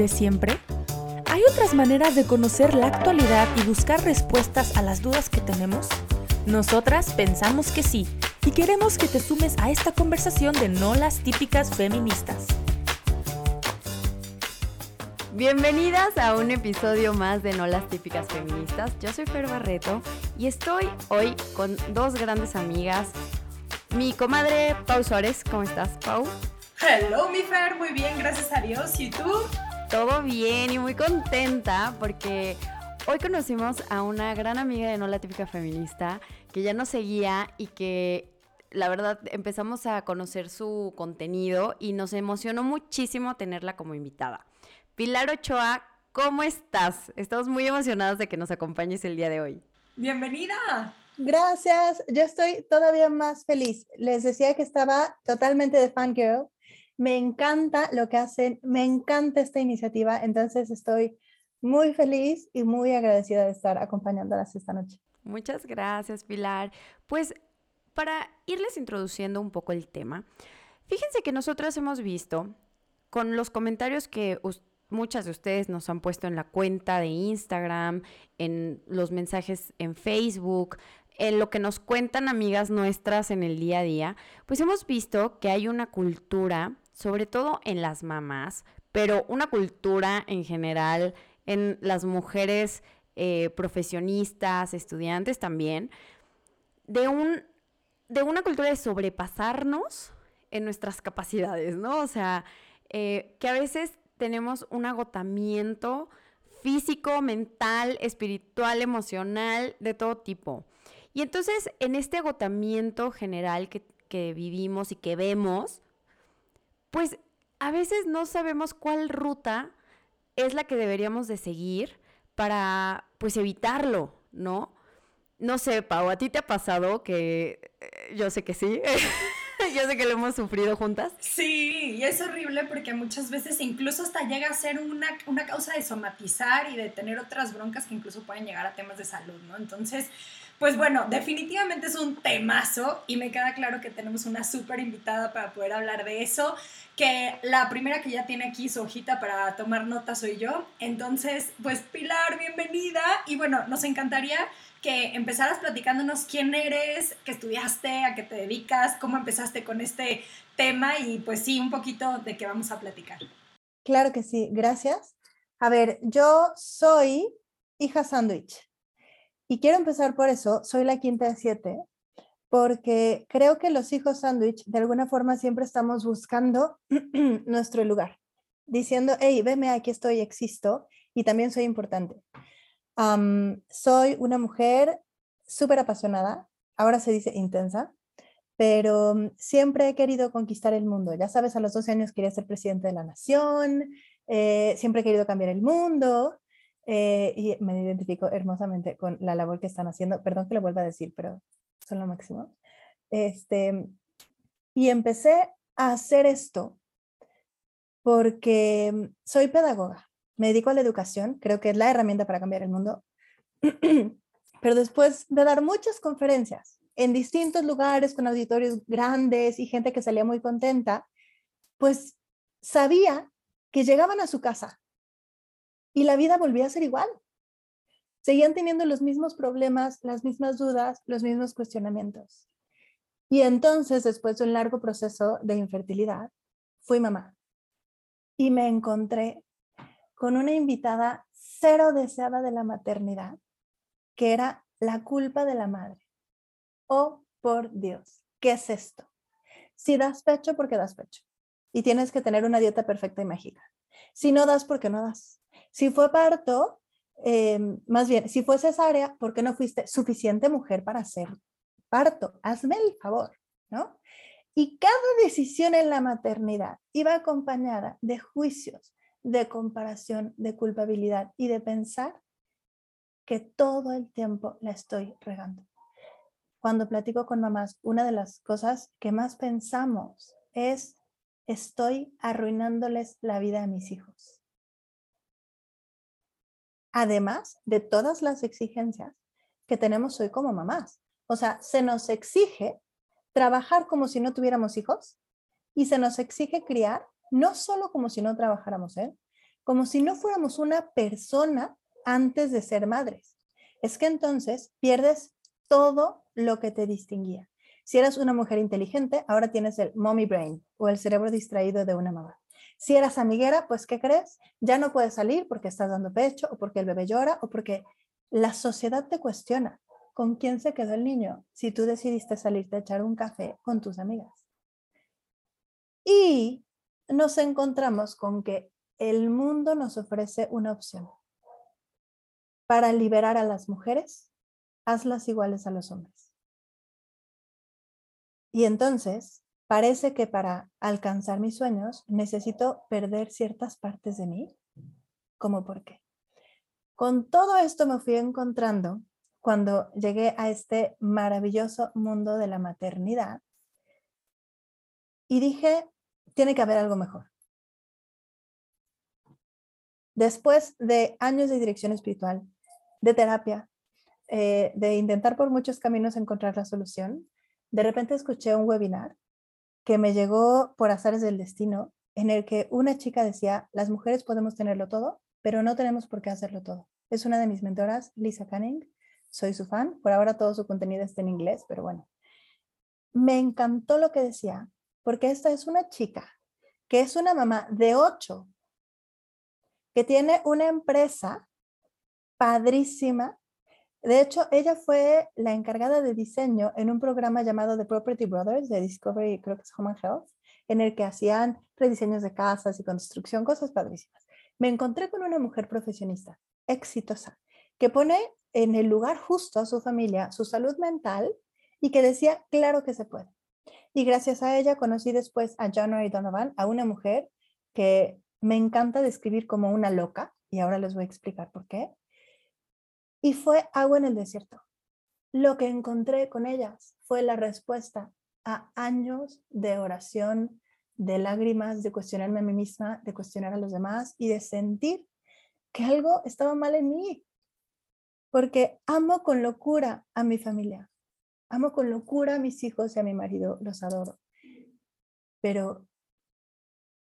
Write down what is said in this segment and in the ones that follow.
de siempre? ¿Hay otras maneras de conocer la actualidad y buscar respuestas a las dudas que tenemos? Nosotras pensamos que sí y queremos que te sumes a esta conversación de no las típicas feministas. Bienvenidas a un episodio más de No las típicas feministas. Yo soy Fer Barreto y estoy hoy con dos grandes amigas. Mi comadre Pau Suárez, ¿cómo estás, Pau? Hello, mi Fer, muy bien, gracias a Dios. ¿Y tú? Todo bien y muy contenta porque hoy conocimos a una gran amiga de No la típica feminista que ya nos seguía y que la verdad empezamos a conocer su contenido y nos emocionó muchísimo tenerla como invitada. Pilar Ochoa, ¿cómo estás? Estamos muy emocionados de que nos acompañes el día de hoy. Bienvenida. Gracias, yo estoy todavía más feliz. Les decía que estaba totalmente de fangirl me encanta lo que hacen, me encanta esta iniciativa, entonces estoy muy feliz y muy agradecida de estar acompañándolas esta noche. Muchas gracias, Pilar. Pues para irles introduciendo un poco el tema, fíjense que nosotros hemos visto con los comentarios que muchas de ustedes nos han puesto en la cuenta de Instagram, en los mensajes en Facebook, en lo que nos cuentan amigas nuestras en el día a día, pues hemos visto que hay una cultura sobre todo en las mamás, pero una cultura en general en las mujeres eh, profesionistas, estudiantes también, de, un, de una cultura de sobrepasarnos en nuestras capacidades, ¿no? O sea, eh, que a veces tenemos un agotamiento físico, mental, espiritual, emocional, de todo tipo. Y entonces, en este agotamiento general que, que vivimos y que vemos, pues a veces no sabemos cuál ruta es la que deberíamos de seguir para pues evitarlo, ¿no? No sé, Pau, ¿a ti te ha pasado que eh, yo sé que sí? yo sé que lo hemos sufrido juntas. Sí, y es horrible porque muchas veces incluso hasta llega a ser una, una causa de somatizar y de tener otras broncas que incluso pueden llegar a temas de salud, ¿no? Entonces, pues bueno, definitivamente es un temazo y me queda claro que tenemos una súper invitada para poder hablar de eso, que la primera que ya tiene aquí su hojita para tomar notas soy yo. Entonces, pues Pilar, bienvenida y bueno, nos encantaría que empezaras platicándonos quién eres, qué estudiaste, a qué te dedicas, cómo empezaste con este tema y pues sí, un poquito de qué vamos a platicar. Claro que sí, gracias. A ver, yo soy hija sándwich. Y quiero empezar por eso, soy la quinta de siete, porque creo que los hijos sándwich de alguna forma siempre estamos buscando nuestro lugar, diciendo, hey, veme, aquí estoy, existo y también soy importante. soy una mujer súper apasionada, ahora se dice intensa, pero mm, siempre he querido conquistar el mundo. Ya sabes, a los 12 años quería ser presidente de la nación, eh, siempre he querido cambiar el mundo eh, y me identifico hermosamente con la labor que están haciendo. Perdón que lo vuelva a decir, pero son lo máximo. Este, y empecé a hacer esto porque soy pedagoga, me dedico a la educación, creo que es la herramienta para cambiar el mundo, pero después de dar muchas conferencias en distintos lugares con auditorios grandes y gente que salía muy contenta, pues sabía que llegaban a su casa y la vida volvía a ser igual. Seguían teniendo los mismos problemas, las mismas dudas, los mismos cuestionamientos. Y entonces, después de un largo proceso de infertilidad, fui mamá y me encontré con una invitada cero deseada de la maternidad, que era la culpa de la madre. Oh, por Dios, ¿qué es esto? Si das pecho, porque das pecho. Y tienes que tener una dieta perfecta y mágica. Si no das, porque no das. Si fue parto, em, más bien, si fue cesárea, ¿por qué no fuiste suficiente mujer para hacer parto? Hazme el favor, ¿no? Y cada decisión en la maternidad iba acompañada de juicios, de comparación, de culpabilidad y de pensar que todo el tiempo la estoy regando. Cuando platico con mamás, una de las cosas que más pensamos es, estoy arruinándoles la vida a mis hijos además de todas las exigencias que tenemos hoy como mamás. O sea, se nos exige trabajar como si no tuviéramos hijos y se nos exige criar no solo como si no trabajáramos, ¿eh? como si no fuéramos una persona antes de ser madres. Es que entonces pierdes todo lo que te distinguía. Si eras una mujer inteligente, ahora tienes el mommy brain o el cerebro distraído de una mamá. Si eras amiguera, pues ¿qué crees? Ya no puedes salir porque estás dando pecho o porque el bebé llora o porque la sociedad te cuestiona. ¿Con quién se quedó el niño si tú decidiste salirte a echar un café con tus amigas? Y nos encontramos con que el mundo nos ofrece una opción. Para liberar a las mujeres, hazlas iguales a los hombres. Y entonces, parece que para alcanzar mis sueños necesito perder ciertas partes de mí. ¿Cómo por qué? Con todo esto me fui encontrando cuando llegué a este maravilloso mundo de la maternidad y dije, tiene que haber algo mejor. Después de años de dirección espiritual, de terapia, eh, de intentar por muchos caminos encontrar la solución, de repente escuché un webinar que me llegó por azares del destino, en el que una chica decía, las mujeres podemos tenerlo todo, pero no tenemos por qué hacerlo todo. Es una de mis mentoras, Lisa Canning, soy su fan, por ahora todo su contenido está en inglés, pero bueno. Me encantó lo que decía, porque esta es una chica que es una mamá de ocho, que tiene una empresa padrísima. De hecho, ella fue la encargada de diseño en un programa llamado The Property Brothers de Discovery, creo que es Home and Health, en el que hacían rediseños de casas y construcción, cosas padrísimas. Me encontré con una mujer profesionista, exitosa, que pone en el lugar justo a su familia, su salud mental y que decía, claro que se puede. Y gracias a ella conocí después a January Donovan, a una mujer que me encanta describir como una loca, y ahora les voy a explicar por qué. Y fue agua en el desierto. Lo que encontré con ellas fue la respuesta a años de oración, de lágrimas, de cuestionarme a mí misma, de cuestionar a los demás y de sentir que algo estaba mal en mí, porque amo con locura a mi familia, amo con locura a mis hijos y a mi marido, los adoro. Pero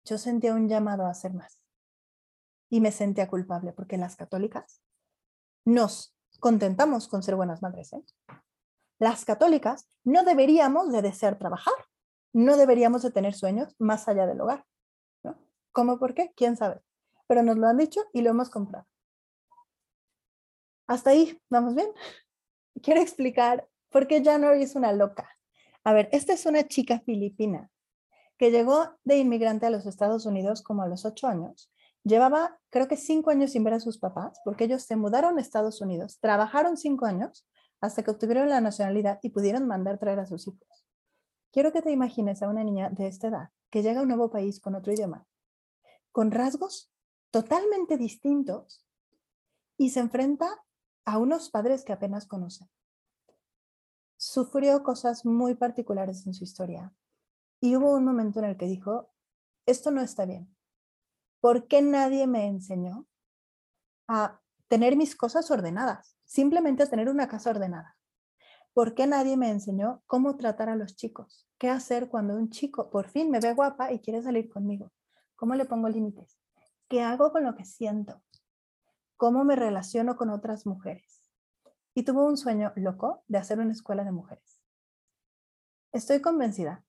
yo sentía un llamado a hacer más y me sentía culpable porque las católicas nos contentamos con ser buenas madres. ¿eh? Las católicas no deberíamos de desear trabajar, no deberíamos de tener sueños más allá del hogar. ¿no? ¿Cómo por qué? ¿Quién sabe? Pero nos lo han dicho y lo hemos comprado. Hasta ahí, ¿vamos bien? Quiero explicar por qué January es una loca. A ver, esta es una chica filipina que llegó de inmigrante a los Estados Unidos como a los ocho años. Llevaba, creo que cinco años sin ver a sus papás, porque ellos se mudaron a Estados Unidos, trabajaron cinco años hasta que obtuvieron la nacionalidad y pudieron mandar traer a sus hijos. Quiero que te imagines a una niña de esta edad que llega a un nuevo país con otro idioma, con rasgos totalmente distintos y se enfrenta a unos padres que apenas conocen. Sufrió cosas muy particulares en su historia y hubo un momento en el que dijo, esto no está bien. ¿Por qué nadie me enseñó a tener mis cosas ordenadas? Simplemente a tener una casa ordenada. ¿Por qué nadie me enseñó cómo tratar a los chicos? ¿Qué hacer cuando un chico por fin me ve guapa y quiere salir conmigo? ¿Cómo le pongo límites? ¿Qué hago con lo que siento? cómo me relaciono con otras mujeres. Y tuvo un sueño loco de hacer una escuela de mujeres. Estoy convencida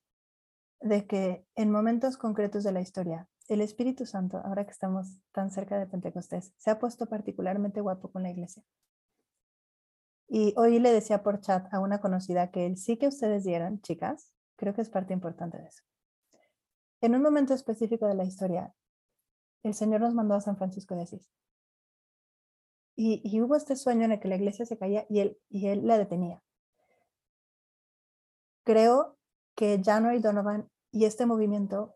de que en momentos concretos de la historia, el Espíritu Santo, ahora que estamos tan cerca de Pentecostés, se ha puesto particularmente guapo con la iglesia. Y hoy le decía por chat a una conocida que el sí que ustedes dieron, chicas, creo que es parte importante de eso. En un momento específico de la historia, el Señor nos mandó a San Francisco de Asís. Y, hubo este sueño en el que la iglesia se caía y él, y él la detenía. Creo que January Donovan y este movimiento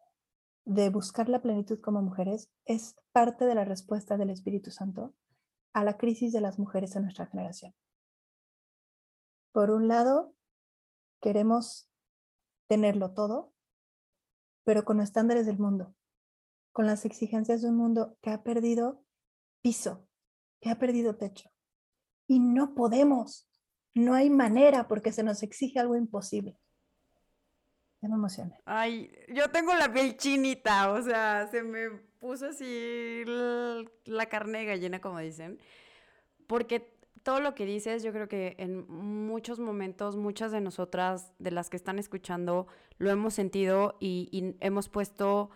de buscar la plenitud como mujeres es parte de la respuesta del Espíritu Santo a la crisis de las mujeres en nuestra generación. Por un lado, queremos tenerlo todo, pero con los estándares del mundo, con las exigencias de un mundo que ha perdido piso, que ha perdido techo. Y no podemos, no hay manera porque se nos exige algo imposible. Ya me emocioné. Ay, yo tengo la piel chinita, o sea, se me puso así la carne gallina, como dicen, porque todo lo que dices, yo creo que en muchos momentos, muchas de nosotras, de las que están escuchando, lo hemos sentido y, hemos puesto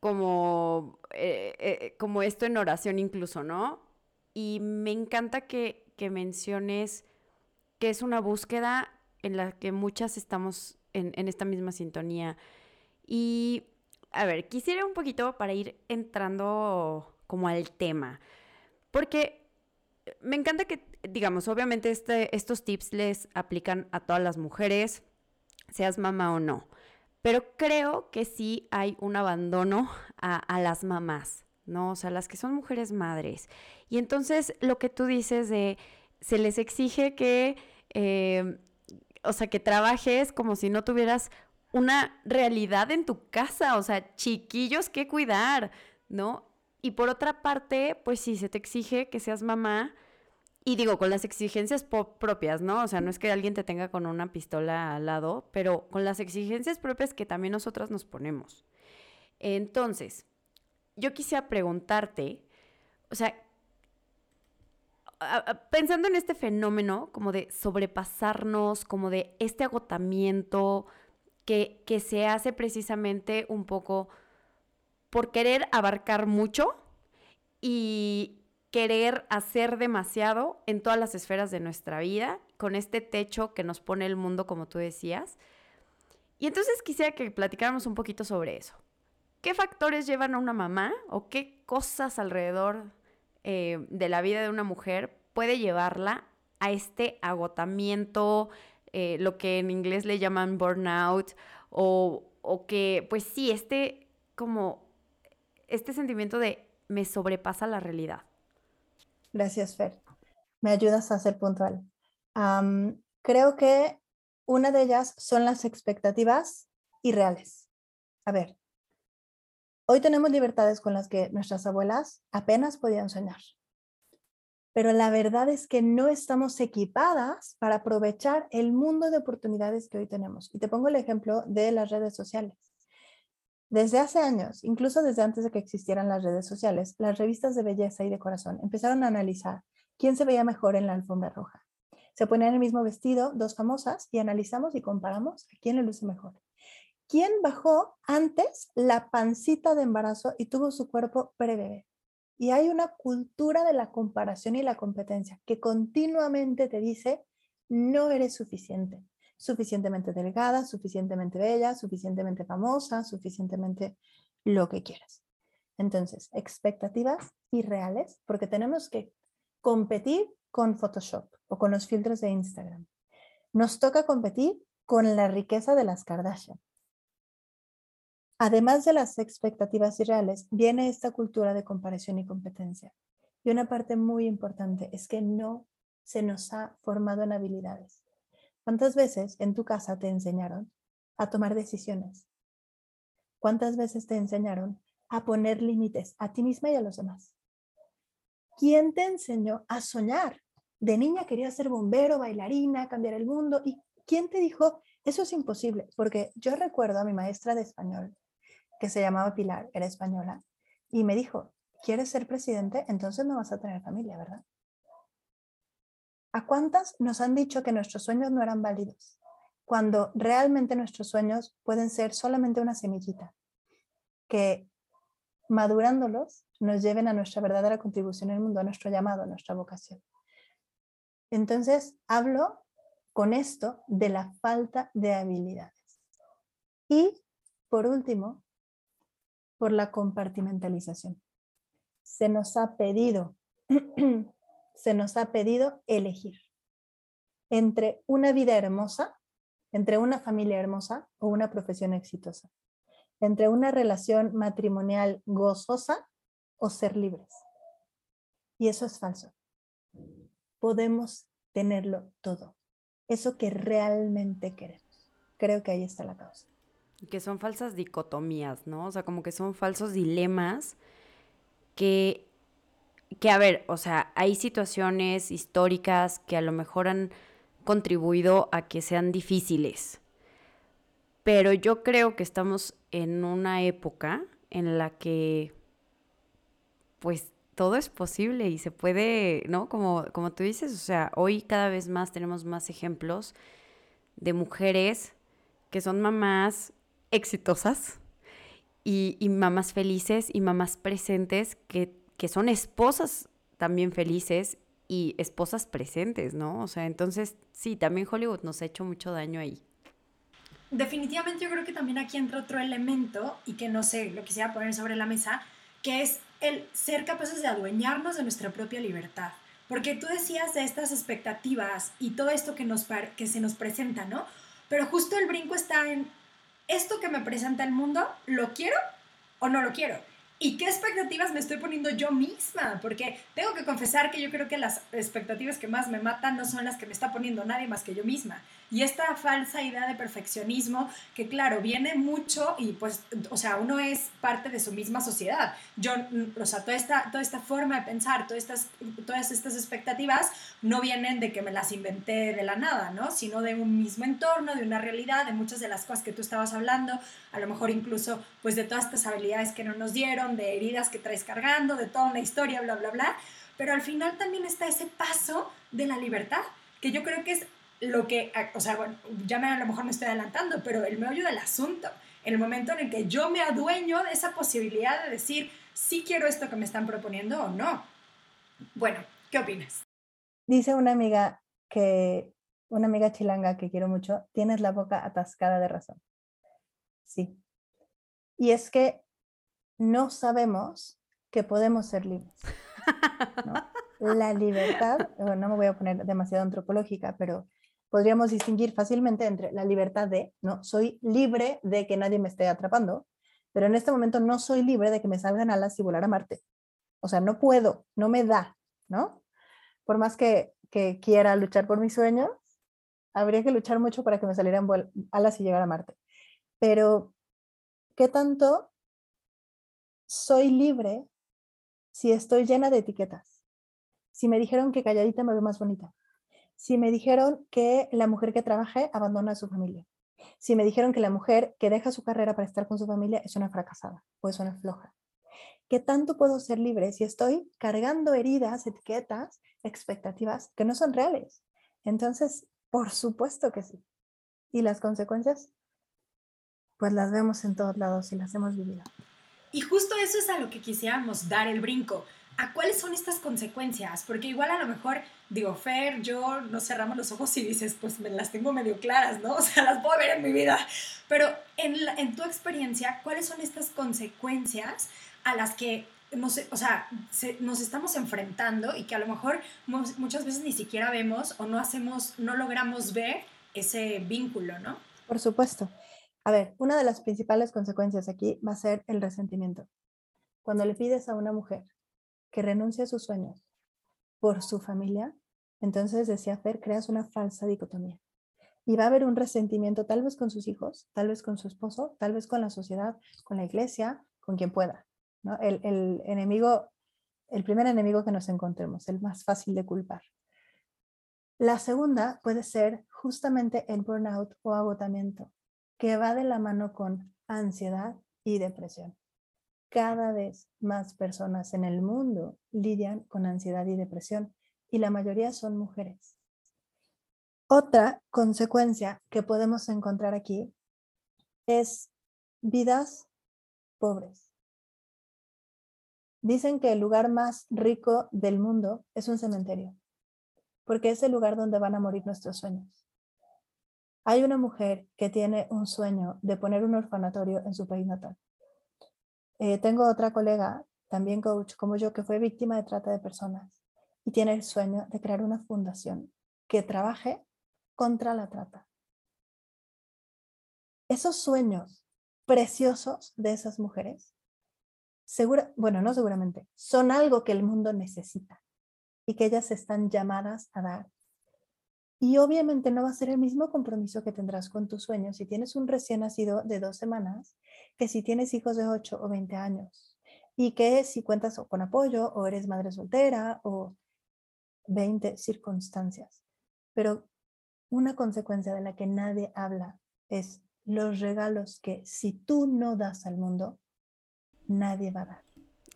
como, eh, eh, como esto en oración incluso, ¿no? Y me encanta que, que menciones que es una búsqueda en la que muchas estamos en, esta misma sintonía. Y, a ver, quisiera un poquito para ir entrando como al tema, porque me encanta que, digamos, obviamente este, estos tips les aplican a todas las mujeres, seas mamá o no, pero creo que sí hay un abandono a, las mamás, ¿no? O sea, las que son mujeres madres. Y entonces lo que tú dices de, se les exige que... Eh, o sea, que trabajes como si no tuvieras una realidad en tu casa, o sea, chiquillos que cuidar, ¿no? Y por otra parte, pues sí, se te exige que seas mamá, y digo, con las exigencias propias, ¿no? O sea, no es que alguien te tenga con una pistola al lado, pero con las exigencias propias que también nosotras nos ponemos. Entonces, yo quisiera preguntarte, o sea, pensando en este fenómeno como de sobrepasarnos, como de este agotamiento que, que se hace precisamente un poco por querer abarcar mucho y querer hacer demasiado en todas las esferas de nuestra vida, con este techo que nos pone el mundo, como tú decías. Y entonces quisiera que platicáramos un poquito sobre eso. ¿Qué factores llevan a una mamá o qué cosas alrededor eh, de la vida de una mujer puede llevarla a este agotamiento, eh, lo que en inglés le llaman burnout, o, o que, pues sí, este como, este sentimiento de me sobrepasa la realidad. Gracias, Fer. Me ayudas a ser puntual. creo que una de ellas son las expectativas irreales. A ver, Hoy tenemos libertades con las que nuestras abuelas apenas podían soñar. Pero la verdad es que no estamos equipadas para aprovechar el mundo de oportunidades que hoy tenemos. Y te pongo el ejemplo de las redes sociales. Desde hace años, incluso desde antes de que existieran las redes sociales, las revistas de belleza y de corazón empezaron a analizar quién se veía mejor en la alfombra roja. Se ponían el mismo vestido dos famosas y analizamos y comparamos a quién le luce mejor. ¿Quién bajó antes la pancita de embarazo y tuvo su cuerpo prebebé? Y hay una cultura de la comparación y la competencia que continuamente te dice, no eres suficiente, suficientemente delgada, suficientemente bella, suficientemente famosa, suficientemente lo que quieras. Entonces, expectativas irreales, porque tenemos que competir con Photoshop o con los filtros de Instagram. Nos toca competir con la riqueza de las Kardashian. Además de las expectativas irreales, viene esta cultura de comparación y competencia. Y una parte muy importante es que no se nos ha formado en habilidades. ¿Cuántas veces en tu casa te enseñaron a tomar decisiones? ¿Cuántas veces te enseñaron a poner límites a ti misma y a los demás? ¿Quién te enseñó a soñar? De niña quería ser bombero, bailarina, cambiar el mundo. ¿Y quién te dijo, eso es imposible? Porque yo recuerdo a mi maestra de español que se llamaba Pilar, era española, y me dijo, ¿quieres ser presidente? Entonces no vas a tener familia, ¿verdad? ¿A cuántas nos han dicho que nuestros sueños no eran válidos? Cuando realmente nuestros sueños pueden ser solamente una semillita, que madurándolos nos lleven a nuestra verdadera contribución en el mundo, a nuestro llamado, a nuestra vocación. Entonces, hablo con esto de la falta de habilidades. Y, por último, por la compartimentalización. Se nos ha pedido, se nos ha pedido elegir entre una vida hermosa, entre una familia hermosa o una profesión exitosa, entre una relación matrimonial gozosa o ser libres. Y eso es falso. Podemos tenerlo todo, eso que realmente queremos. Creo que ahí está la causa. Que son falsas dicotomías, ¿no? O sea, como que son falsos dilemas que, que, a ver, o sea, hay situaciones históricas que a lo mejor han contribuido a que sean difíciles. pero yo creo que estamos en una época en la que pues todo es posible y se puede, ¿no? Como, como tú dices, o sea, hoy cada vez más tenemos más ejemplos de mujeres que son mamás exitosas y, mamás felices y mamás presentes que, que son esposas también felices y esposas presentes, ¿no? O sea, entonces sí, también Hollywood nos ha hecho mucho daño ahí. Definitivamente yo creo que también aquí entra otro elemento y que no sé, lo quisiera poner sobre la mesa, que es el ser capaces de adueñarnos de nuestra propia libertad. Porque tú decías de estas expectativas y todo esto que, nos, que se nos presenta, ¿no? Pero justo el brinco está en esto que me presenta el mundo, ¿lo quiero o no lo quiero? ¿Y qué expectativas me estoy poniendo yo misma? Porque tengo que confesar que yo creo que las expectativas que más me matan no son las que me está poniendo nadie más que yo misma. Y esta falsa idea de perfeccionismo, que claro, viene mucho y pues, o sea, uno es parte de su misma sociedad. Yo, o sea, toda esta, toda esta forma de pensar, todas estas, todas estas expectativas no vienen de que me las inventé de la nada, ¿no? Sino de un mismo entorno, de una realidad, de muchas de las cosas que tú estabas hablando, a lo mejor incluso pues de todas estas habilidades que no nos dieron, de heridas que traes cargando, de toda una historia, bla, bla, bla. Pero al final también está ese paso de la libertad, que yo creo que es lo que, o sea, bueno, ya me, a lo mejor me estoy adelantando, pero el meollo del asunto, el momento en el que yo me adueño de esa posibilidad de decir, si quiero esto que me están proponiendo o no. Bueno, ¿qué opinas? Dice una amiga que, una amiga chilanga que quiero mucho, tienes la boca atascada de razón. Sí. Y es que no sabemos que podemos ser libres. La libertad, no me voy a poner demasiado antropológica, pero podríamos distinguir fácilmente entre la libertad de, no, soy libre de que nadie me esté atrapando, pero en este momento no soy libre de que me salgan alas y volar a Marte. O sea, no puedo, no me da, ¿no? Por más que, que quiera luchar por mis sueños, habría que luchar mucho para que me salieran alas y llegar a Marte. Pero, ¿qué tanto soy libre si estoy llena de etiquetas? Si me dijeron que calladita me veo más bonita. Si me dijeron que la mujer que trabaje abandona a su familia. Si me dijeron que la mujer que deja su carrera para estar con su familia es una fracasada o es una floja. ¿Qué tanto puedo ser libre si estoy cargando heridas, etiquetas, expectativas que no son reales? Entonces, por supuesto que sí. ¿Y las consecuencias? pues las vemos en todos lados y las hemos vivido. Y justo eso es a lo que quisiéramos dar el brinco. ¿A cuáles son estas consecuencias? Porque igual a lo mejor, digo, Fer, yo no cerramos los ojos y dices, pues me las tengo medio claras, ¿no? O sea, las puedo ver en mi vida. Pero en, en tu experiencia, ¿cuáles son estas consecuencias a las que nos, o sea, nos estamos enfrentando y que a lo mejor muchas veces ni siquiera vemos o no hacemos, no logramos ver ese vínculo, ¿no? Por supuesto. A ver, una de las principales consecuencias aquí va a ser el resentimiento. Cuando le pides a una mujer que renuncie a sus sueños por su familia, entonces decía Fer, creas una falsa dicotomía. Y va a haber un resentimiento tal vez con sus hijos, tal vez con su esposo, tal vez con la sociedad, con la iglesia, con quien pueda. el enemigo, el primer enemigo que nos encontremos, el más fácil de culpar. La segunda puede ser justamente el burnout o agotamiento que va de la mano con ansiedad y depresión. Cada vez más personas en el mundo lidian con ansiedad y depresión y la mayoría son mujeres. Otra consecuencia que podemos encontrar aquí es vidas pobres. Dicen que el lugar más rico del mundo es un cementerio, porque es el lugar donde van a morir nuestros sueños. Hay una mujer que tiene un sueño de poner un orfanatorio en su país natal. Eh, tengo otra colega, también coach como yo, que fue víctima de trata de personas y tiene el sueño de crear una fundación que trabaje contra la trata. Esos sueños preciosos de esas mujeres, segura, bueno, no seguramente, son algo que el mundo necesita y que ellas están llamadas a dar y obviamente no va a ser el mismo compromiso que tendrás con tus sueños si tienes un recién nacido de dos semanas que si tienes hijos de 8 o 20 años. Y que si cuentas con apoyo o eres madre soltera o 20 circunstancias. Pero una consecuencia de la que nadie habla es los regalos que si tú no das al mundo, nadie va a dar.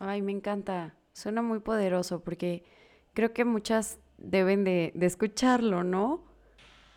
Ay, me encanta. Suena muy poderoso porque creo que muchas deben de, de escucharlo, ¿no?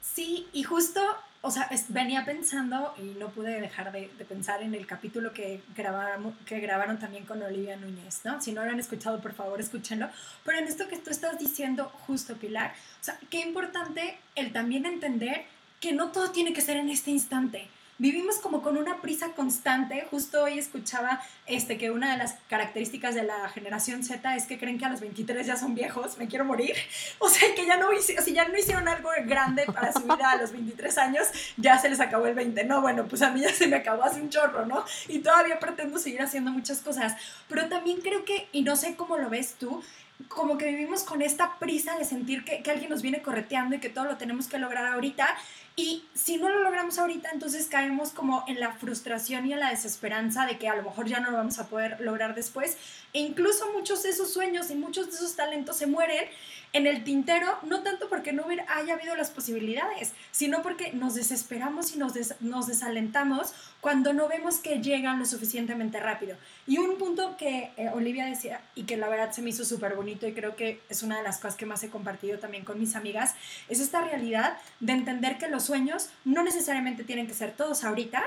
Sí, y justo o sea, venía pensando y no pude dejar de, pensar en el capítulo que, grabaron, que grabaron también con Olivia Núñez, ¿no? Si no lo han escuchado, por favor, escúchenlo. Pero en esto que tú estás diciendo, justo, Pilar, o sea, qué importante el también entender que no todo tiene que ser en este instante vivimos como con una prisa constante. Justo hoy escuchaba este, que una de las características de la generación Z es que creen que a los 23 ya son viejos, me quiero morir. O sea, que ya no, si ya no hicieron algo grande para su vida a los 23 años, ya se les acabó el 20. No, bueno, pues a mí ya se me acabó hace un chorro, ¿no? Y todavía pretendo seguir haciendo muchas cosas. Pero también creo que, y no sé cómo lo ves tú, como que vivimos con esta prisa de sentir que, que, alguien nos viene correteando y que todo lo tenemos que lograr ahorita. Y si no lo logramos ahorita, entonces caemos como en la frustración y en la desesperanza de que a lo mejor ya no lo vamos a poder lograr después. E incluso muchos de esos sueños y muchos de esos talentos se mueren en el tintero, no tanto porque no haya habido las posibilidades, sino porque nos desesperamos y nos, desalentamos cuando no vemos que llegan lo suficientemente rápido. Y un punto que eh, Olivia decía y que la verdad se me hizo súper bonito y creo que es una de las cosas que más he compartido también con mis amigas, es esta realidad de entender que los sueños no necesariamente tienen que ser todos ahorita,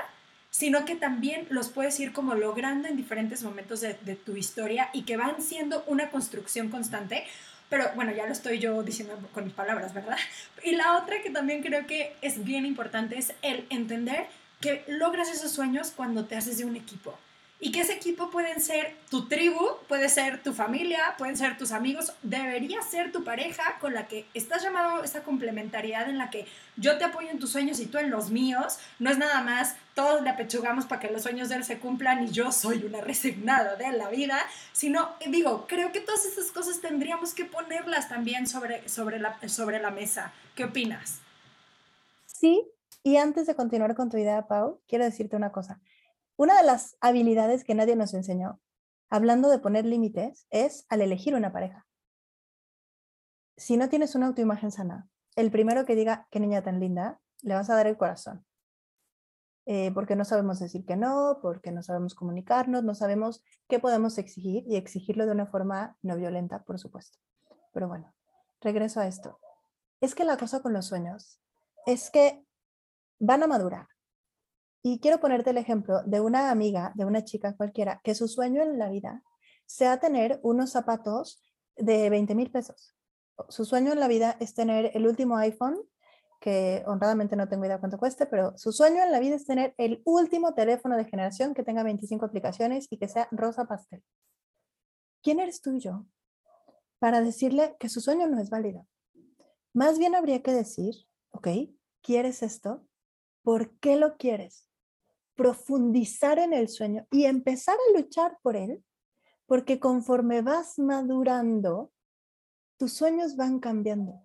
sino que también los puedes ir como logrando en diferentes momentos de tu historia y que van siendo una construcción constante pero bueno, ya lo estoy yo diciendo con mis palabras, ¿verdad? Y la otra que también creo que es bien importante es el entender que logras esos sueños cuando te haces de un equipo y que ese equipo pueden ser tu tribu, puede ser tu familia, pueden ser tus amigos, debería ser tu pareja con la que estás llamado esa complementariedad en la que yo te apoyo en tus sueños y tú en los míos, no es nada más todos le apechugamos para que los sueños de él se cumplan y yo soy una resignada de la vida, sino, digo, creo que todas esas cosas tendríamos que ponerlas también sobre, sobre, la, sobre la mesa. ¿Qué opinas? Sí, y antes de continuar con tu idea, Pau, quiero decirte una cosa. Una de las habilidades que nadie nos enseñó, hablando de poner límites, es al elegir una pareja. Si no tienes una autoimagen sana, el primero que diga qué niña tan linda, le vas a dar el corazón. Eh, porque no sabemos decir que no, porque no sabemos comunicarnos, no sabemos qué podemos exigir y exigirlo de una forma no violenta, por supuesto. Pero bueno, regreso a esto. Es que la cosa con los sueños es que van a madurar. Y quiero ponerte el ejemplo de una amiga, de una chica cualquiera, que su sueño en la vida sea tener unos zapatos de 20 mil pesos. Su sueño en la vida es tener el último iPhone, que honradamente no tengo idea cuánto cueste, pero su sueño en la vida es tener el último teléfono de generación que tenga 25 aplicaciones y que sea rosa pastel. ¿Quién eres tú y yo para decirle que su sueño no es válido? Más bien habría que decir, ok, ¿quieres esto? ¿Por qué lo quieres? Profundizar en el sueño y empezar a luchar por él, porque conforme vas madurando, tus sueños van cambiando.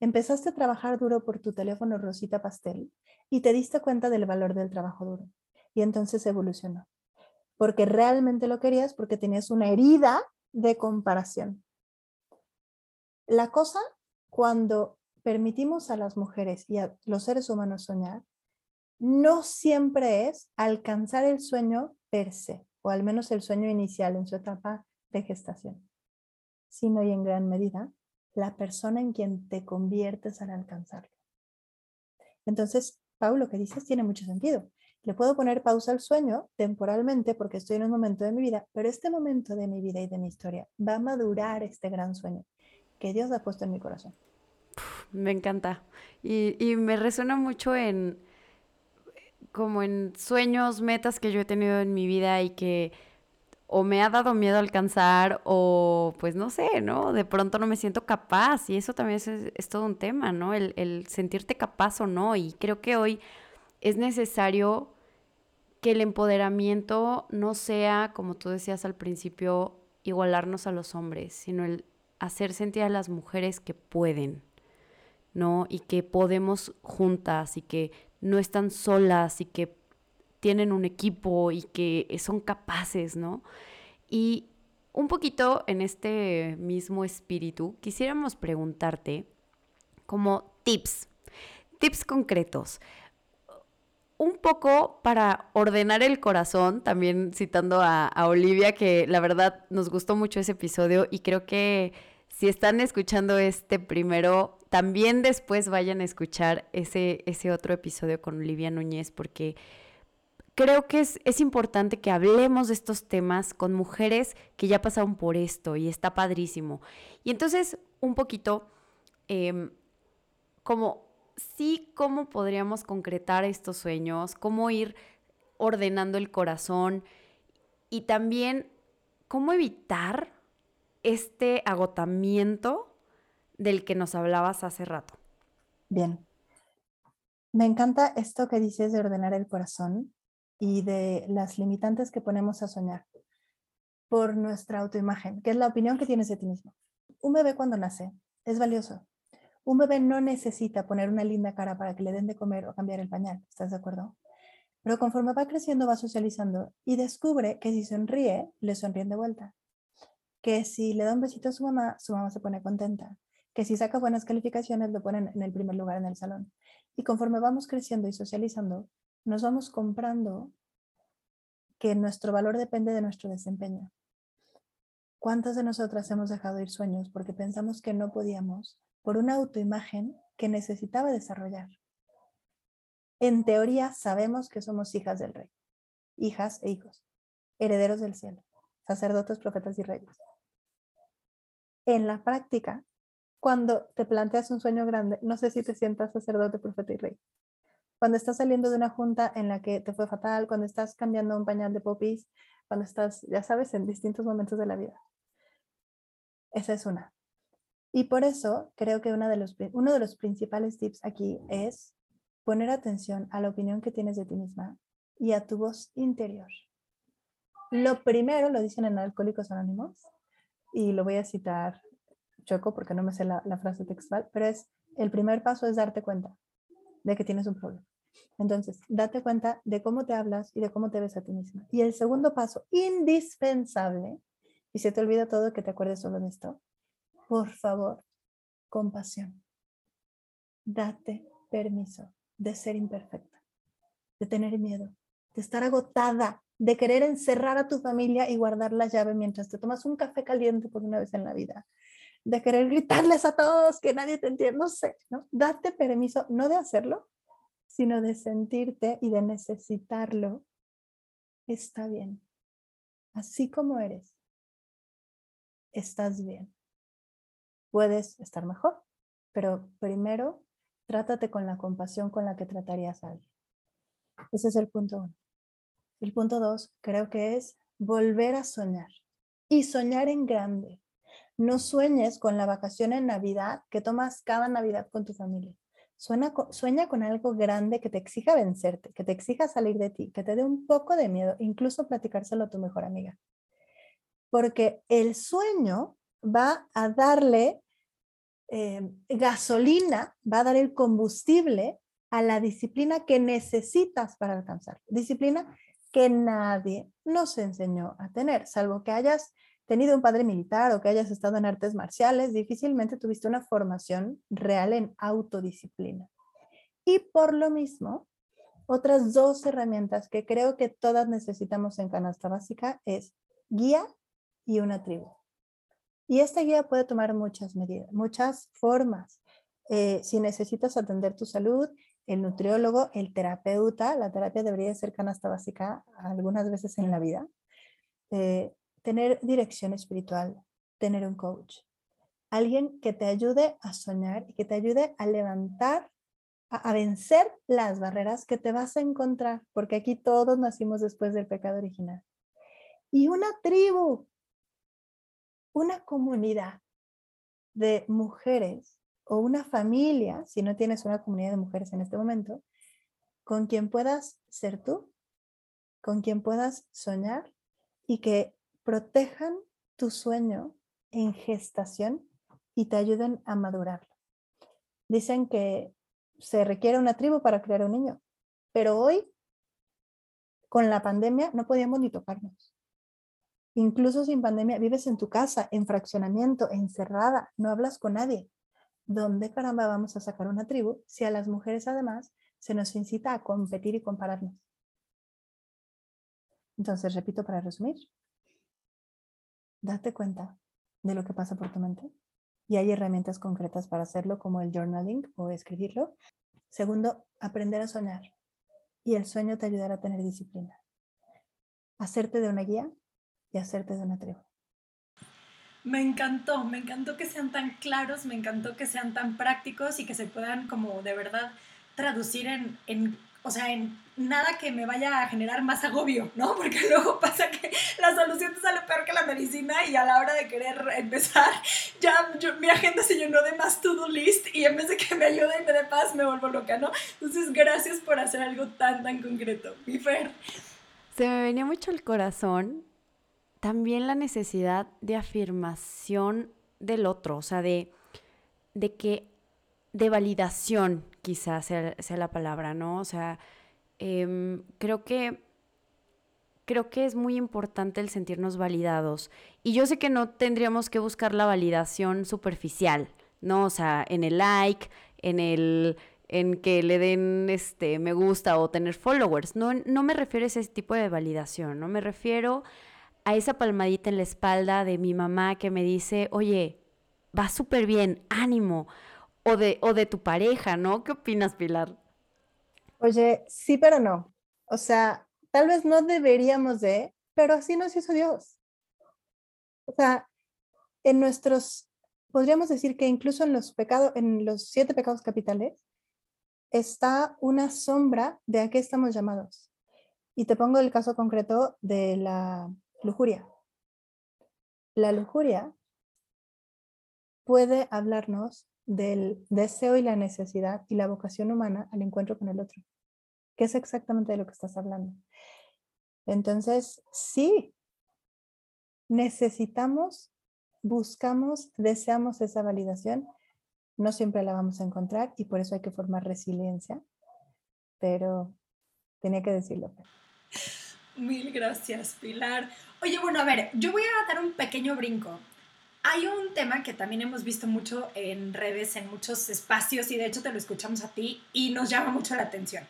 Empezaste a trabajar duro por tu teléfono Rosita Pastel y te diste cuenta del valor del trabajo duro. Y entonces evolucionó. Porque realmente lo querías, porque tenías una herida de comparación. La cosa, cuando permitimos a las mujeres y a los seres humanos soñar, no siempre es alcanzar el sueño per se, o al menos el sueño inicial en su etapa de gestación, sino y en gran medida la persona en quien te conviertes al alcanzarlo. Entonces, Pau, lo que dices tiene mucho sentido. Le puedo poner pausa al sueño temporalmente porque estoy en un momento de mi vida, pero este momento de mi vida y de mi historia va a madurar este gran sueño que Dios ha puesto en mi corazón. Me encanta. Y, y me resuena mucho en, como en sueños, metas que yo he tenido en mi vida y que o me ha dado miedo alcanzar o pues no sé, ¿no? De pronto no me siento capaz y eso también es, todo un tema, ¿no? El, el, sentirte capaz o no. Y creo que hoy es necesario que el empoderamiento no sea, como tú decías al principio, igualarnos a los hombres, sino el hacer sentir a las mujeres que pueden, ¿no? Y que podemos juntas y que no están solas y que tienen un equipo y que son capaces, ¿no? Y un poquito en este mismo espíritu, quisiéramos preguntarte como tips, tips concretos. un poco para ordenar el corazón, también citando a, Olivia, que la verdad nos gustó mucho ese episodio y creo que si están escuchando este primero, también después vayan a escuchar ese, ese otro episodio con Olivia Núñez, porque creo que es, es, importante que hablemos de estos temas con mujeres que ya pasaron por esto y está padrísimo. Y entonces, un poquito, em, como sí, cómo podríamos concretar estos sueños, cómo ir ordenando el corazón y también cómo evitar este agotamiento del que nos hablabas hace rato. Bien. Me encanta esto que dices de ordenar el corazón y de las limitantes que ponemos a soñar por nuestra autoimagen, que es la opinión que tienes de ti mismo. Un bebé cuando nace es valioso. Un bebé no necesita poner una linda cara para que le den de comer o cambiar el pañal, ¿estás de acuerdo? Pero conforme va creciendo va socializando y descubre que si sonríe, le sonríen de vuelta. Que si le da un besito a su mamá, su mamá se pone contenta. Que si saca buenas calificaciones, lo ponen en el primer lugar en el salón. Y conforme vamos creciendo y socializando, nos vamos comprando que nuestro valor depende de nuestro desempeño. ¿Cuántas de nosotras hemos dejado ir sueños porque pensamos que no podíamos por una autoimagen que necesitaba desarrollar? En teoría sabemos que somos hijas del rey, hijas e hijos, herederos del cielo, sacerdotes, profetas y reyes. En la práctica, cuando te planteas un sueño grande, no sé si te sientas sacerdote, profeta y rey cuando estás saliendo de una junta en la que te fue fatal, cuando estás cambiando un pañal de popis, cuando estás, ya sabes, en distintos momentos de la vida. Esa es una. Y por eso creo que uno de los principales tips aquí es poner atención a la opinión que tienes de ti misma y a tu voz interior. Lo primero, lo dicen en Alcohólicos Anónimos, y lo voy a citar choco porque no me sé la, la frase textual, pero es, el primer paso es darte cuenta de que tienes un problema. Entonces, date cuenta de cómo te hablas y de cómo te ves a ti misma. Y el segundo paso, indispensable, y se te olvida todo que te acuerdes solo de esto, por favor, compasión. Date permiso de ser imperfecta, de tener miedo, de estar agotada, de querer encerrar a tu familia y guardar la llave mientras te tomas un café caliente por una vez en la vida, de querer gritarles a todos que nadie te entiende, no sé, ¿no? Date permiso no de hacerlo, sino de sentirte y de necesitarlo. Está bien. Así como eres, estás bien. Puedes estar mejor, pero primero trátate con la compasión con la que tratarías a alguien. Ese es el punto uno. El punto dos creo que es volver a soñar y soñar en grande. No sueñes con la vacación en Navidad que tomas cada Navidad con tu familia. Sueña con algo grande que te exija vencerte, que te exija salir de ti, que te dé un poco de miedo, incluso platicárselo a tu mejor amiga. Porque el sueño va a darle eh, gasolina, va a dar el combustible a la disciplina que necesitas para alcanzar. Disciplina que nadie nos enseñó a tener, salvo que hayas tenido un padre militar o que hayas estado en artes marciales, difícilmente tuviste una formación real en autodisciplina. Y por lo mismo, otras dos herramientas que creo que todas necesitamos en canasta básica es guía y una tribu. Y esta guía puede tomar muchas medidas, muchas formas. Eh, si necesitas atender tu salud, el nutriólogo, el terapeuta, la terapia debería ser canasta básica algunas veces en la vida. Eh, tener dirección espiritual, tener un coach, alguien que te ayude a soñar y que te ayude a levantar, a, vencer las barreras que te vas a encontrar, porque aquí todos nacimos después del pecado original. Y una tribu, una comunidad de mujeres o una familia, si no tienes una comunidad de mujeres en este momento, con quien puedas ser tú, con quien puedas soñar y que protejan tu sueño en gestación y te ayuden a madurarlo. Dicen que se requiere una tribu para crear un niño, pero hoy, con la pandemia, no podíamos ni tocarnos. Incluso sin pandemia, vives en tu casa, en fraccionamiento, encerrada, no hablas con nadie. ¿Dónde caramba vamos a sacar una tribu si a las mujeres además se nos incita a competir y compararnos. Entonces, repito para resumir, date cuenta de lo que pasa por tu mente y hay herramientas concretas para hacerlo como el journaling o escribirlo. Segundo, aprender a soñar y el sueño te ayudará a tener disciplina. Hacerte de una guía y hacerte de una tribu. Me encantó, me encantó que sean tan claros, me encantó que sean tan prácticos y que se puedan como de verdad traducir en, en o sea, en nada que me vaya a generar más agobio, ¿no? Porque luego pasa que la solución te sale peor que la medicina y a la hora de querer empezar, ya mi agenda se llenó de más to-do list y en vez de que me ayude y me dé paz, me vuelvo loca, ¿no? Entonces, gracias por hacer algo tan, tan concreto. Mi Fer. Se me venía mucho el corazón también la necesidad de afirmación del otro, o sea, de, de que, de validación quizás sea, la palabra, ¿no? O sea, em, creo que creo que es muy importante el sentirnos validados. Y yo sé que no tendríamos que buscar la validación superficial, ¿no? O sea, en el like, en el en que le den este me gusta o tener followers. No, no me refiero a ese tipo de validación, no me refiero a esa palmadita en la espalda de mi mamá que me dice, oye, va súper bien, ánimo, o de, o de tu pareja, ¿no? ¿Qué opinas, Pilar? Oye, sí, pero no. O sea, tal vez no deberíamos de, pero así nos hizo Dios. O sea, en nuestros, podríamos decir que incluso en los pecados, en los siete pecados capitales, está una sombra de a qué estamos llamados. Y te pongo el caso concreto de la lujuria. La lujuria puede hablarnos del deseo y la necesidad y la vocación humana al encuentro con el otro, que es exactamente de lo que estás hablando. Entonces, sí, necesitamos, buscamos, deseamos esa validación. No siempre la vamos a encontrar y por eso hay que formar resiliencia, pero tenía que decirlo. Mil gracias, Pilar. Oye, bueno, a ver, yo voy a dar un pequeño brinco. Hay un tema que también hemos visto mucho en redes, en muchos espacios, y de hecho te lo escuchamos a ti y nos llama mucho la atención.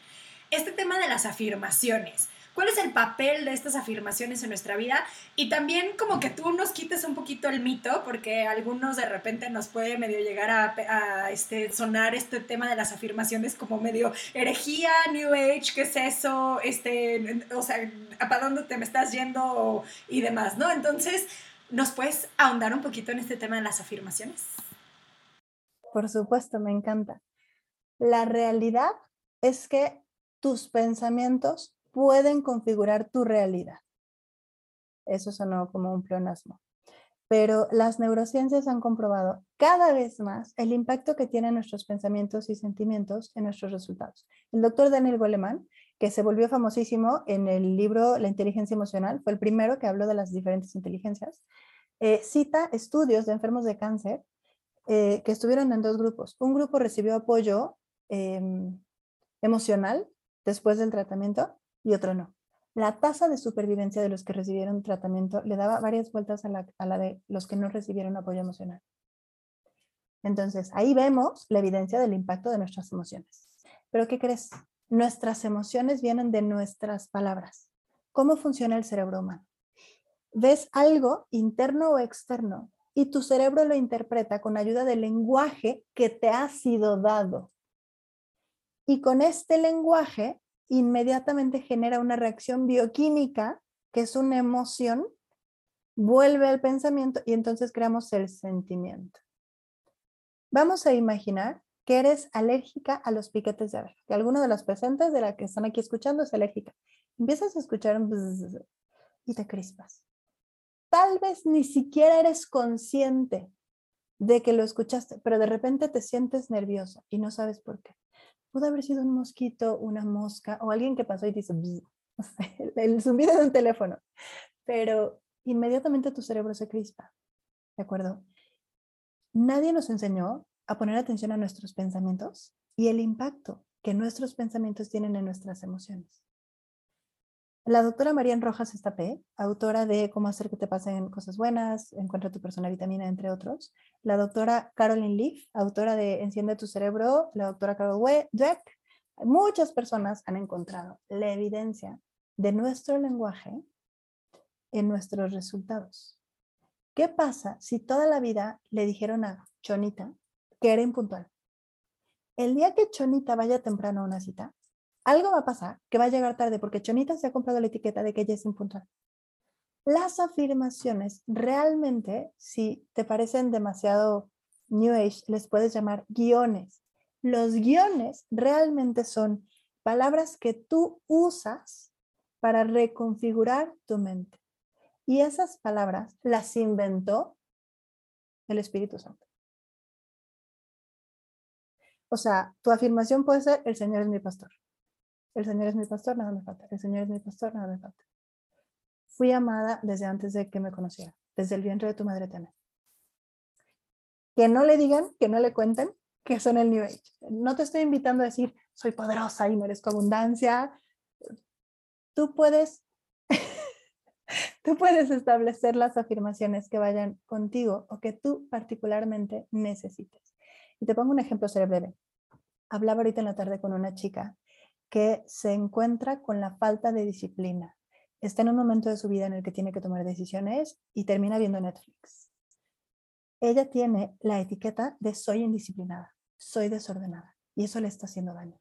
Este tema de las afirmaciones. ¿Cuál es el papel de estas afirmaciones en nuestra vida? Y también como que tú nos quites un poquito el mito, porque algunos de repente nos puede medio llegar a, este, sonar este tema de las afirmaciones como medio herejía, New Age, ¿qué es eso? Este, o sea, ¿para dónde te me estás yendo? Y demás, ¿no? Entonces, ¿nos puedes ahondar un poquito en este tema de las afirmaciones? Por supuesto, me encanta. La realidad es que tus pensamientos pueden configurar tu realidad. Eso sonó como un pleonasmo. Pero las neurociencias han comprobado cada vez más el impacto que tienen nuestros pensamientos y sentimientos en nuestros resultados. El doctor Daniel Goleman, que se volvió famosísimo en el libro La inteligencia emocional, fue el primero que habló de las diferentes inteligencias, eh, cita estudios de enfermos de cáncer eh, que estuvieron en dos grupos. Un grupo recibió apoyo em, emocional después del tratamiento y otro no. La tasa de supervivencia de los que recibieron tratamiento le daba varias vueltas a la, de los que no recibieron apoyo emocional. Entonces, ahí vemos la evidencia del impacto de nuestras emociones. Pero ¿qué crees? Nuestras emociones vienen de nuestras palabras. ¿Cómo funciona el cerebro humano? Ves algo interno o externo y tu cerebro lo interpreta con ayuda del lenguaje que te ha sido dado. Y con este lenguaje inmediatamente genera una reacción bioquímica, que es una emoción, vuelve al pensamiento y entonces creamos el sentimiento. Vamos a imaginar que eres alérgica a los piquetes de abeja, que alguno de los presentes de la que están aquí escuchando es alérgica. Empiezas a escuchar un y te crispas. Tal vez ni siquiera eres consciente de que lo escuchaste, pero de repente te sientes nerviosa y no sabes por qué pudo haber sido un mosquito, una mosca o alguien que pasó y dice, el zumbido de un teléfono, pero inmediatamente tu cerebro se crispa, ¿de acuerdo? Nadie nos enseñó a poner atención a nuestros pensamientos y el impacto que nuestros pensamientos tienen en nuestras emociones. La doctora Marian Rojas Estapé, autora de Cómo hacer que te pasen cosas buenas, Encuentra tu persona vitamina, entre otros. La doctora Caroline Leaf, autora de Enciende tu cerebro. La doctora Carol Dweck, Muchas personas han encontrado la evidencia de nuestro lenguaje en nuestros resultados. ¿Qué pasa si toda la vida le dijeron a Chonita que era? El día que Chonita vaya temprano a una cita, algo va a pasar que va a llegar tarde porque Chonita se ha comprado la etiqueta de que ella es impuntual. Las afirmaciones realmente, si te parecen demasiado New Age, les puedes llamar guiones. Los guiones realmente son palabras que tú usas para reconfigurar tu mente. Y esas palabras las inventó el Espíritu Santo. O sea, tu afirmación puede ser, el Señor es mi pastor. El Señor es mi pastor, nada me falta. El Señor es mi pastor, nada me falta. Fui amada desde antes de que me conociera, desde el vientre de tu madre también. Que no le digan, que no le cuenten que son el Age. No te estoy invitando a decir, soy poderosa y merezco abundancia. Tú puedes, tú puedes establecer las afirmaciones que vayan contigo o que tú particularmente necesites. Y te pongo un ejemplo, seré breve. Hablaba ahorita en la tarde con una chica que se encuentra con la falta de disciplina. Está en un momento de su vida en el que tiene que tomar decisiones y termina viendo Netflix. Ella tiene la etiqueta de soy indisciplinada, soy desordenada y eso le está haciendo daño.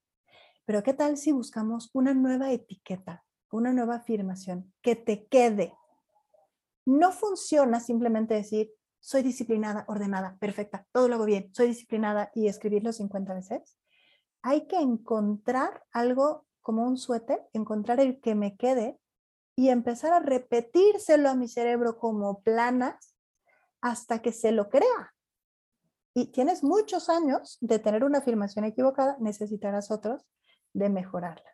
Pero ¿qué tal si buscamos una nueva etiqueta, una nueva afirmación que te quede? No funciona simplemente decir soy disciplinada, ordenada, perfecta, todo lo hago bien, soy disciplinada y escribirlo 50 veces hay que encontrar algo como un suéter, encontrar el que me quede y empezar a repetírselo a mi cerebro como planas hasta que se lo crea. Y tienes muchos años de tener una afirmación equivocada, necesitarás otros de mejorarla.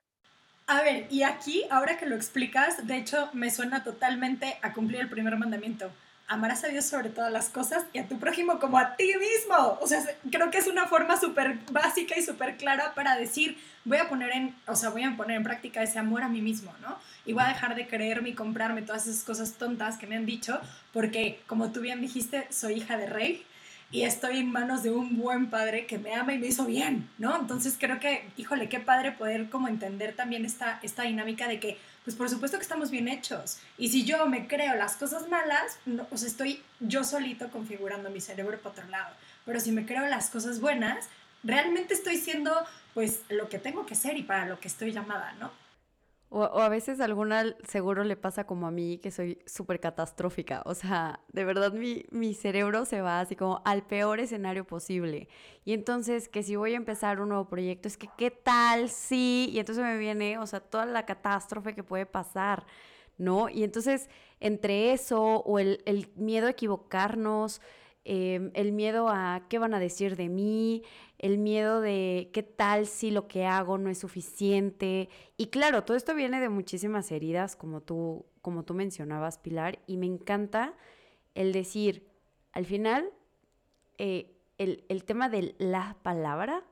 A ver, y aquí, ahora que lo explicas, de hecho me suena totalmente a cumplir el primer mandamiento amarás a Dios sobre todas las cosas y a tu prójimo como a ti mismo. O sea, creo que es una forma súper básica y súper clara para decir, voy a poner en, o sea, voy a poner en práctica ese amor a mí mismo, ¿no? Y voy a dejar de creerme y comprarme todas esas cosas tontas que me han dicho, porque como tú bien dijiste, soy hija de rey y estoy en manos de un buen padre que me ama y me hizo bien, ¿no? Entonces creo que, híjole, qué padre poder como entender también esta, esta dinámica de que, pues por supuesto que estamos bien hechos. Y si yo me creo las cosas malas, no, estoy yo solito configurando mi cerebro para otro lado. Pero si me creo las cosas buenas, realmente estoy siendo pues lo que tengo que ser y para lo que estoy llamada, ¿no? O, a veces alguna seguro le pasa como a mí, que soy súper catastrófica. O sea, de verdad mi, mi cerebro se va así como al peor escenario posible. Y entonces que si voy a empezar un nuevo proyecto, es que qué tal sí. Y entonces me viene, o sea, toda la catástrofe que puede pasar, ¿no? Y entonces entre eso o el, el miedo a equivocarnos, Em, el miedo a qué van a decir de mí, el miedo de qué tal si lo que hago no es suficiente. Y claro, todo esto viene de muchísimas heridas, como tú, como tú mencionabas, Pilar, y me encanta el decir, al final, eh, el, el tema de la palabra,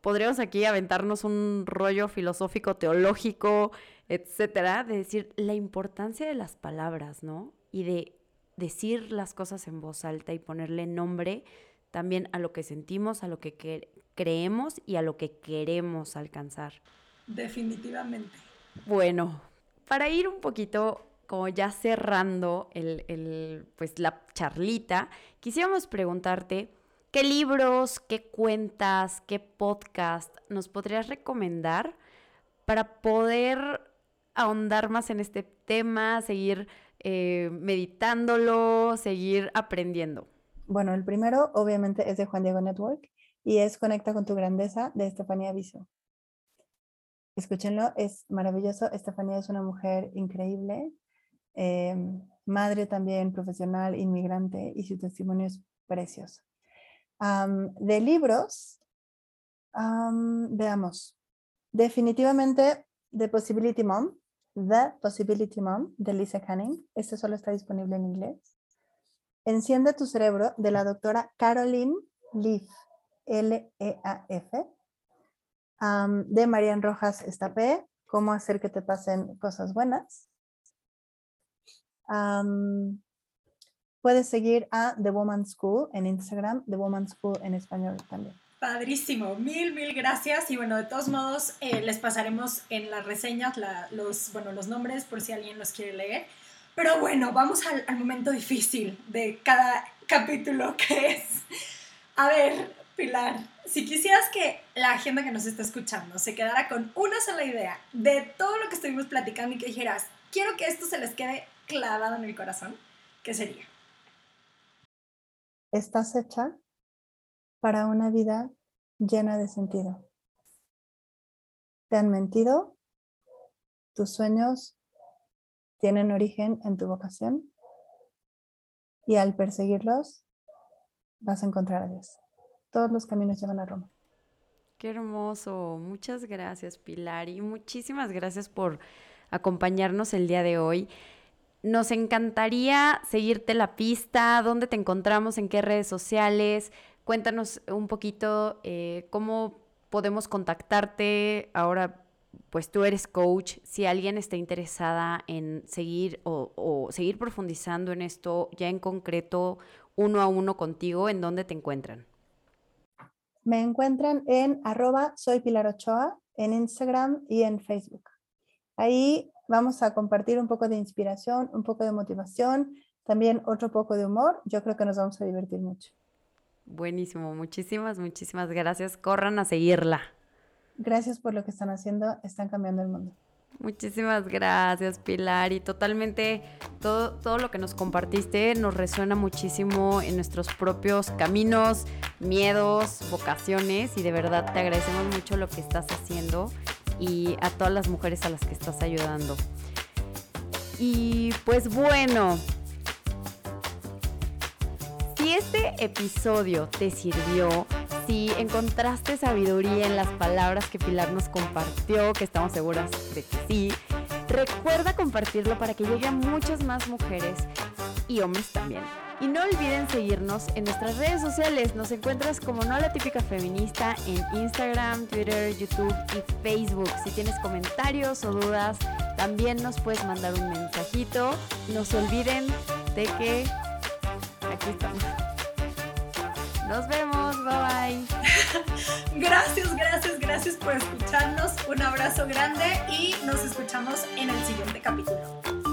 podríamos aquí aventarnos un rollo filosófico, teológico, etcétera, de decir la importancia de las palabras, ¿no? Y de decir las cosas en voz alta y ponerle nombre también a lo que sentimos, a lo que creemos y a lo que queremos alcanzar. Definitivamente. Bueno, para ir un poquito como ya cerrando el, pues la charlita, quisiéramos preguntarte qué libros, qué cuentas, qué podcast nos podrías recomendar para poder ahondar más en este tema, seguir eh, meditándolo, seguir aprendiendo? Bueno, el primero obviamente es de Juan Diego Network y es Conecta con tu grandeza de Estefanía Viso. Escúchenlo, es maravilloso. Estefanía es una mujer increíble, em, madre también profesional, inmigrante y su testimonio es precioso. de libros, veamos, definitivamente The Possibility Mom The Possibility Mom de Lisa Canning. Este solo está disponible en inglés. Enciende tu cerebro de la doctora Caroline Leaf, L-E-A-F. de Marian Rojas Estapé, cómo hacer que te pasen cosas buenas. puedes seguir a The Woman School en Instagram, The Woman School en español también. Padrísimo, mil, mil gracias. Y bueno, de todos modos, eh, les pasaremos en las reseñas los, bueno, los nombres por si alguien los quiere leer. Pero bueno, vamos al, momento difícil de cada capítulo que es. A ver, Pilar, si quisieras que la agenda que nos está escuchando se quedara con una sola idea de todo lo que estuvimos platicando y que dijeras, quiero que esto se les quede clavado en el corazón, ¿qué sería? Estás hecha para una vida llena de sentido. ¿Te han mentido? ¿Tus sueños tienen origen en tu vocación? Y al perseguirlos, vas a encontrar a Dios. Todos los caminos llevan a Roma. Qué hermoso. Muchas gracias, Pilar. Y muchísimas gracias por acompañarnos el día de hoy. Nos encantaría seguirte la pista, dónde te encontramos, en qué redes sociales. Cuéntanos un poquito eh, cómo podemos contactarte. Ahora, pues tú eres coach. Si alguien está interesada en seguir o, seguir profundizando en esto ya en concreto, uno a uno contigo, ¿en dónde te encuentran? Me encuentran en arroba soy Pilar Ochoa, en Instagram y en Facebook. Ahí vamos a compartir un poco de inspiración, un poco de motivación, también otro poco de humor. Yo creo que nos vamos a divertir mucho. Buenísimo, muchísimas, muchísimas gracias. Corran a seguirla. Gracias por lo que están haciendo, están cambiando el mundo. Muchísimas gracias, Pilar. Y totalmente todo, todo lo que nos compartiste nos resuena muchísimo en nuestros propios caminos, miedos, vocaciones. Y de verdad te agradecemos mucho lo que estás haciendo y a todas las mujeres a las que estás ayudando. Y pues bueno, este episodio te sirvió, si encontraste sabiduría en las palabras que Pilar nos compartió, que estamos seguras de que sí, recuerda compartirlo para que llegue a muchas más mujeres y hombres también. Y no olviden seguirnos en nuestras redes sociales. Nos encuentras como No la Típica Feminista en Instagram, Twitter, YouTube y Facebook. Si tienes comentarios o dudas, también nos puedes mandar un mensajito. No se olviden de que aquí estamos. Nos vemos, bye bye. gracias, gracias, gracias por escucharnos. Un abrazo grande y nos escuchamos en el siguiente capítulo.